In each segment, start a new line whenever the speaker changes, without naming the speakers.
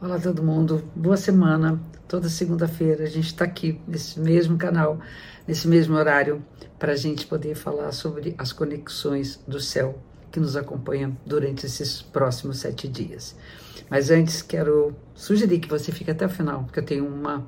Olá todo mundo, boa semana. Toda segunda-feira a gente está aqui nesse mesmo canal, nesse mesmo horário, para a gente poder falar sobre as conexões do céu que nos acompanham durante esses próximos sete dias. Mas antes quero sugerir que você fique até o final, porque eu tenho uma,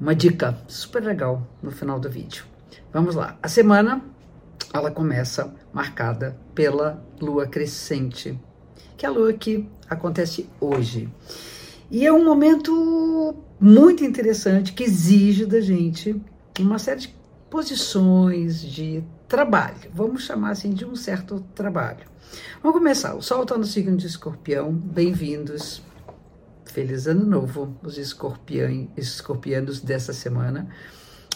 uma dica super legal no final do vídeo. Vamos lá. A semana ela começa marcada pela lua crescente, que é a lua que acontece hoje. E é um momento muito interessante que exige da gente uma série de posições de trabalho. Vamos chamar assim de um certo trabalho. Vamos começar. O Sol está no signo de Escorpião. Bem-vindos. Feliz Ano Novo, os escorpião, escorpianos dessa semana.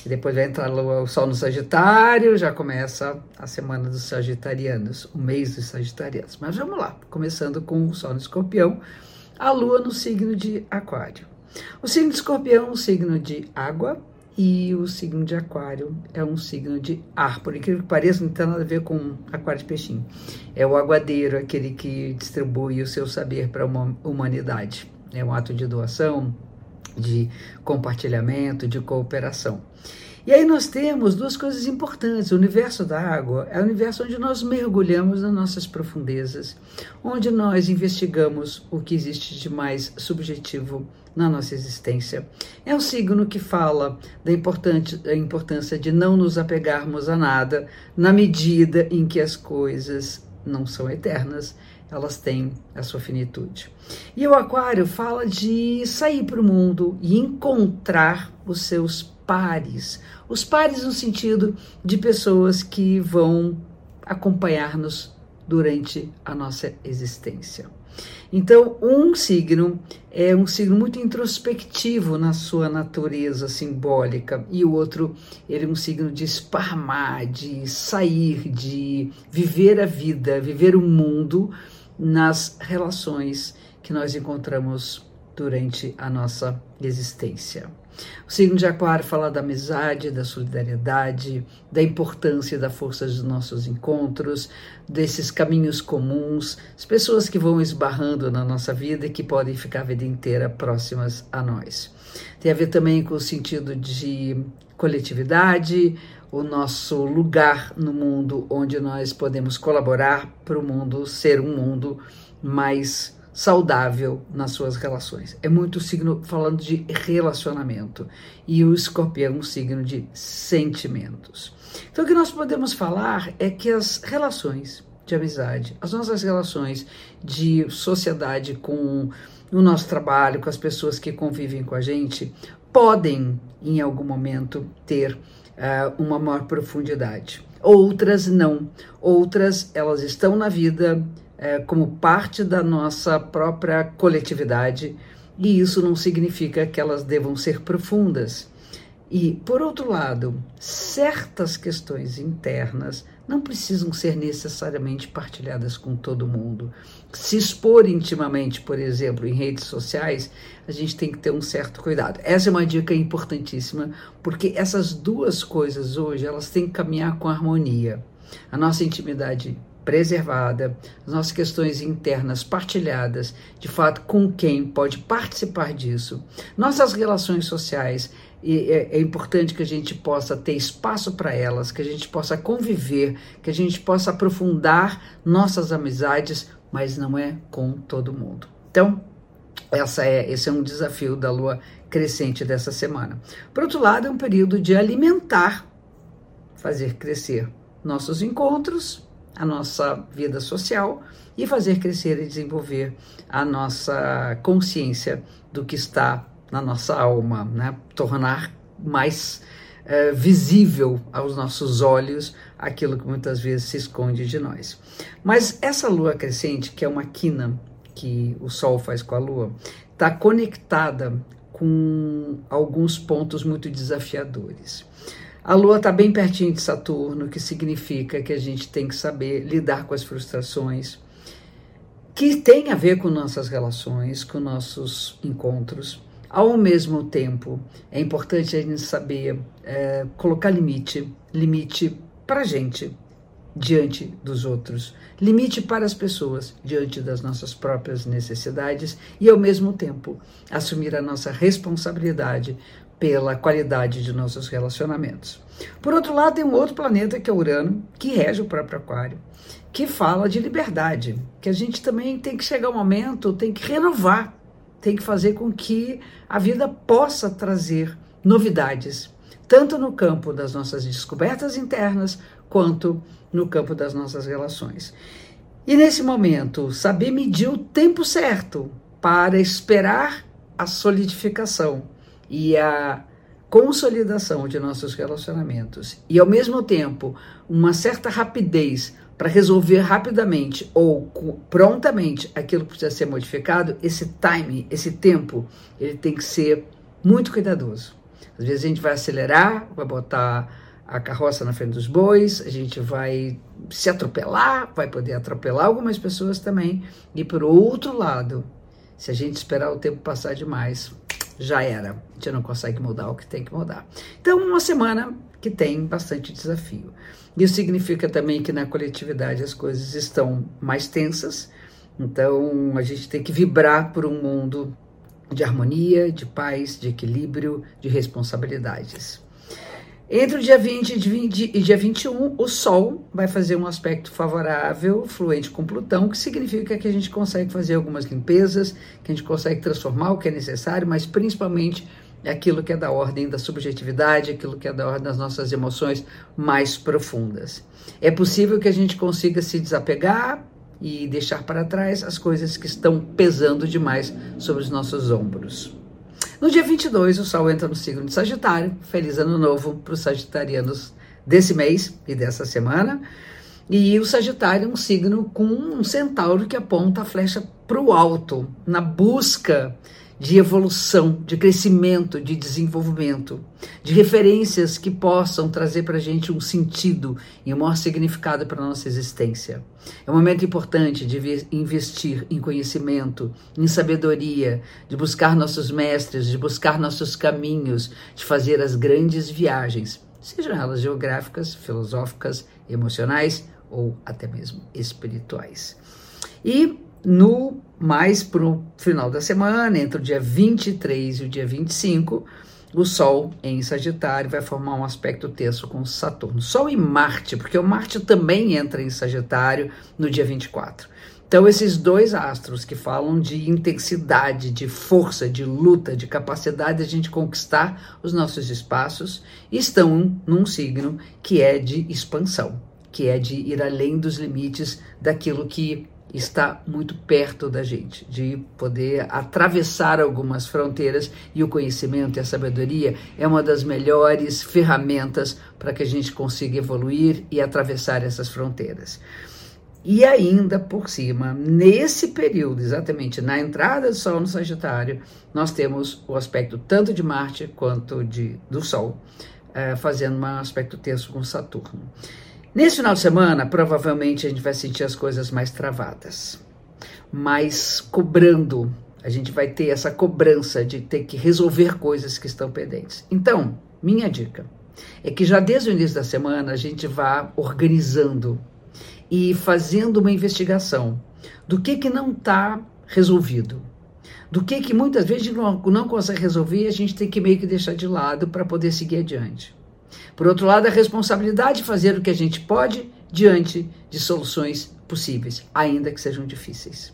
E depois vai entrar o Sol no Sagitário, já começa a semana dos Sagitarianos, o mês dos Sagitarianos. Mas vamos lá, começando com o Sol no Escorpião a lua no signo de Aquário. O signo de Escorpião é um signo de água e o signo de Aquário é um signo de ar. Por incrível que pareça, não tem nada a ver com Aquário de Peixinho. É o aguadeiro, aquele que distribui o seu saber para a humanidade. É um ato de doação, de compartilhamento, de cooperação. E aí nós temos duas coisas importantes. O universo da água é o universo onde nós mergulhamos nas nossas profundezas, onde nós investigamos o que existe de mais subjetivo na nossa existência. É um signo que fala da, importância de não nos apegarmos a nada na medida em que as coisas não são eternas, elas têm a sua finitude. E o Aquário fala de sair para o mundo e encontrar os seus pares. Os pares no sentido de pessoas que vão acompanhar-nos durante a nossa existência. Então, um signo é um signo muito introspectivo na sua natureza simbólica, e o outro ele é um signo de esparmar, de sair, de viver a vida, viver o mundo nas relações que nós encontramos durante a nossa existência. O signo de Aquário fala da amizade, da solidariedade, da importância da força dos nossos encontros, desses caminhos comuns, as pessoas que vão esbarrando na nossa vida e que podem ficar a vida inteira próximas a nós. Tem a ver também com o sentido de coletividade, o nosso lugar no mundo onde nós podemos colaborar para o mundo ser um mundo mais saudável nas suas relações. É muito signo falando de relacionamento. E o escorpião é um signo de sentimentos. Então, o que nós podemos falar é que as relações de amizade, as nossas relações de sociedade com o nosso trabalho, com as pessoas que convivem com a gente, podem, em algum momento, ter uh, uma maior profundidade. Outras não. Outras, elas estão na vida é, como parte da nossa própria coletividade, e isso não significa que elas devam ser profundas. E, por outro lado, certas questões internas não precisam ser necessariamente partilhadas com todo mundo. Se expor intimamente, por exemplo, em redes sociais, a gente tem que ter um certo cuidado. Essa é uma dica importantíssima, porque essas duas coisas hoje, elas têm que caminhar com harmonia. A nossa intimidade preservada, as nossas questões internas partilhadas, de fato, com quem pode participar disso, nossas relações sociais. É, é importante que a gente possa ter espaço para elas, que a gente possa conviver, que a gente possa aprofundar nossas amizades, mas não é com todo mundo. Então, essa é, esse é um desafio da lua crescente dessa semana. Por outro lado, é um período de alimentar, fazer crescer nossos encontros, a nossa vida social e fazer crescer e desenvolver a nossa consciência do que está na nossa alma, né? tornar mais é, visível aos nossos olhos aquilo que muitas vezes se esconde de nós. Mas essa lua crescente, que é uma quina que o Sol faz com a lua, está conectada com alguns pontos muito desafiadores. A Lua está bem pertinho de Saturno, que significa que a gente tem que saber lidar com as frustrações, que tem a ver com nossas relações, com nossos encontros. Ao mesmo tempo, é importante a gente saber é, colocar limite, limite para a gente diante dos outros, limite para as pessoas diante das nossas próprias necessidades e, ao mesmo tempo, assumir a nossa responsabilidade pela qualidade de nossos relacionamentos. Por outro lado, tem um outro planeta que é Urano, que rege o próprio Aquário, que fala de liberdade, que a gente também tem que chegar um momento, tem que renovar, tem que fazer com que a vida possa trazer novidades, tanto no campo das nossas descobertas internas, quanto no campo das nossas relações. E nesse momento, saber medir o tempo certo para esperar a solidificação e a consolidação de nossos relacionamentos e ao mesmo tempo uma certa rapidez para resolver rapidamente ou prontamente aquilo que precisa ser modificado, esse time, esse tempo, ele tem que ser muito cuidadoso. Às vezes a gente vai acelerar, vai botar a carroça na frente dos bois, a gente vai se atropelar, vai poder atropelar algumas pessoas também. E por outro lado, se a gente esperar o tempo passar demais, já era. A gente não consegue mudar o que tem que mudar. Então, uma semana que tem bastante desafio. Isso significa também que na coletividade as coisas estão mais tensas. Então, a gente tem que vibrar por um mundo de harmonia, de paz, de equilíbrio, de responsabilidades. Entre o dia 20 e dia 21, o Sol vai fazer um aspecto favorável, fluente com Plutão, que significa que a gente consegue fazer algumas limpezas, que a gente consegue transformar o que é necessário, mas principalmente aquilo que é da ordem da subjetividade, aquilo que é da ordem das nossas emoções mais profundas. É possível que a gente consiga se desapegar e deixar para trás as coisas que estão pesando demais sobre os nossos ombros. No dia 22, o Sol entra no signo de Sagitário. Feliz Ano Novo para os sagitarianos desse mês e dessa semana. E o Sagitário é um signo com um centauro que aponta a flecha para o alto, na busca de evolução, de crescimento, de desenvolvimento, de referências que possam trazer para a gente um sentido e um maior significado para a nossa existência. É um momento importante de investir em conhecimento, em sabedoria, de buscar nossos mestres, de buscar nossos caminhos, de fazer as grandes viagens, sejam elas geográficas, filosóficas, emocionais ou até mesmo espirituais. E no mais para o final da semana, entre o dia 23 e o dia 25, o Sol em Sagitário vai formar um aspecto tenso com Saturno. Sol e Marte, porque o Marte também entra em Sagitário no dia 24. Então, esses dois astros que falam de intensidade, de força, de luta, de capacidade de a gente conquistar os nossos espaços, estão num signo que é de expansão, que é de ir além dos limites daquilo que está muito perto da gente, de poder atravessar algumas fronteiras e o conhecimento e a sabedoria é uma das melhores ferramentas para que a gente consiga evoluir e atravessar essas fronteiras. E ainda por cima, nesse período, exatamente na entrada do Sol no Sagitário, nós temos o aspecto tanto de Marte quanto de, do Sol, eh, fazendo um aspecto tenso com Saturno. Nesse final de semana, provavelmente a gente vai sentir as coisas mais travadas, mais cobrando. A gente vai ter essa cobrança de ter que resolver coisas que estão pendentes. Então, minha dica é que já desde o início da semana a gente vá organizando e fazendo uma investigação do que que não está resolvido, do que que muitas vezes não, não consegue resolver e a gente tem que meio que deixar de lado para poder seguir adiante. Por outro lado, a responsabilidade de fazer o que a gente pode diante de soluções possíveis, ainda que sejam difíceis.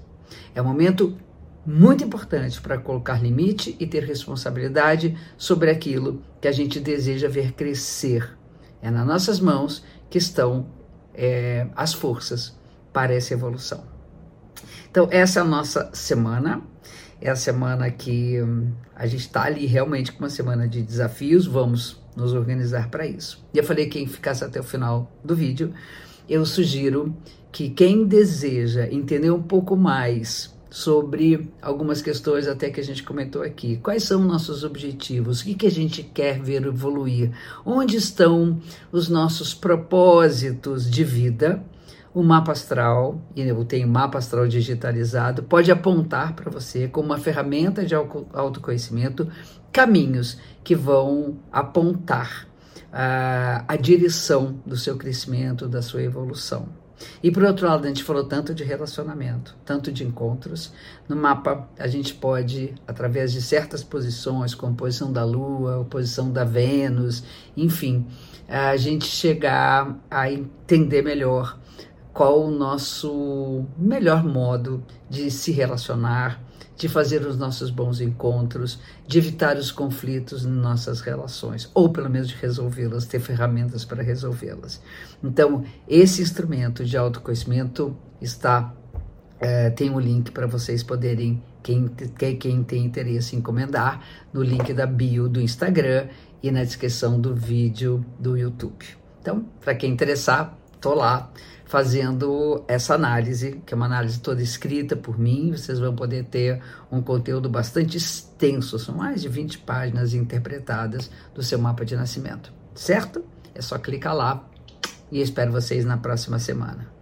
É um momento muito importante para colocar limite e ter responsabilidade sobre aquilo que a gente deseja ver crescer. É nas nossas mãos que estão é, as forças para essa evolução. Então, essa é a nossa semana. É a semana que hum, a gente está ali realmente com uma semana de desafios. Vamos nos organizar para isso. E eu falei quem ficasse até o final do vídeo, eu sugiro que quem deseja entender um pouco mais sobre algumas questões até que a gente comentou aqui. Quais são nossos objetivos? O que, que a gente quer ver evoluir? Onde estão os nossos propósitos de vida? O mapa astral, e eu tenho mapa astral digitalizado, pode apontar para você como uma ferramenta de autoconhecimento caminhos que vão apontar a, a direção do seu crescimento, da sua evolução. E por outro lado, a gente falou tanto de relacionamento, tanto de encontros. No mapa, a gente pode, através de certas posições, como posição da Lua, posição da Vênus, enfim, a gente chegar a entender melhor qual o nosso melhor modo de se relacionar, de fazer os nossos bons encontros, de evitar os conflitos em nossas relações, ou pelo menos de resolvê-las, ter ferramentas para resolvê-las. Então, esse instrumento de autoconhecimento está é, tem um link para vocês poderem, quem, quem tem interesse em encomendar, no link da bio do Instagram e na descrição do vídeo do YouTube. Então, para quem interessar, tô lá fazendo essa análise, que é uma análise toda escrita por mim. Vocês vão poder ter um conteúdo bastante extenso, são mais de 20 páginas interpretadas do seu mapa de nascimento, certo? É só clicar lá e espero vocês na próxima semana.